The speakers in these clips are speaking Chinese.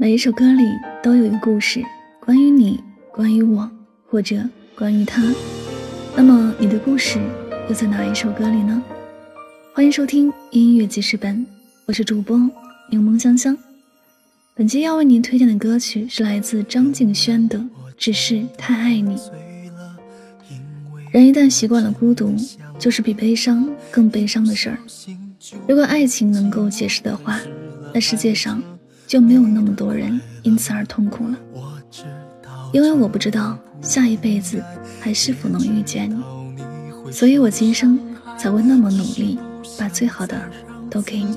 每一首歌里都有一个故事，关于你，关于我，或者关于他。那么你的故事又在哪一首歌里呢？欢迎收听音乐记事本，我是主播柠檬香香。本期要为您推荐的歌曲是来自张敬轩的《只是太爱你》。人一旦习惯了孤独，就是比悲伤更悲伤的事儿。如果爱情能够解释的话，那世界上。就没有那么多人因此而痛苦了，因为我不知道下一辈子还是否能遇见你，所以我今生才会那么努力，把最好的都给你。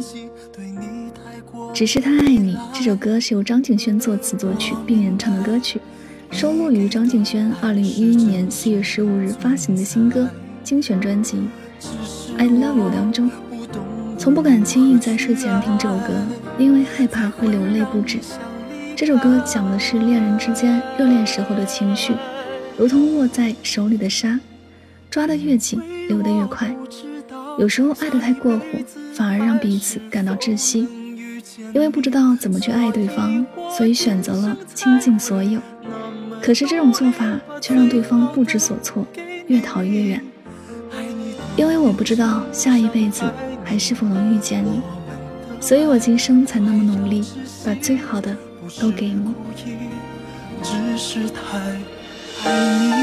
只是他爱你这首歌是由张敬轩作词作曲并演唱的歌曲，收录于张敬轩二零一一年四月十五日发行的新歌精选专辑《I Love You》当中。从不敢轻易在睡前听这首歌，因为害怕会流泪不止。这首歌讲的是恋人之间热恋时候的情绪，如同握在手里的沙，抓得越紧，流得越快。有时候爱得太过火，反而让彼此感到窒息。因为不知道怎么去爱对方，所以选择了倾尽所有。可是这种做法却让对方不知所措，越逃越远。因为我不知道下一辈子。还是否能遇见你？所以我今生才那么努力，把最好的都给你。只是太爱你。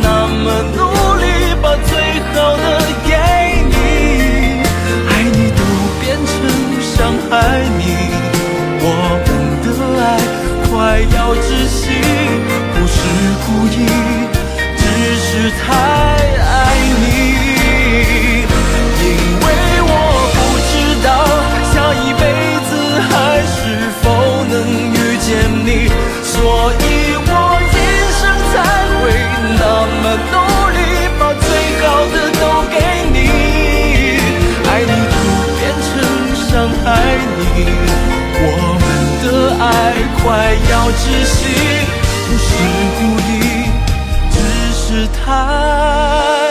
那么努力把最好的给你。爱你都变成伤害你我们的爱快要窒息不是故意只是太爱。快要窒息，不是故意，只是太。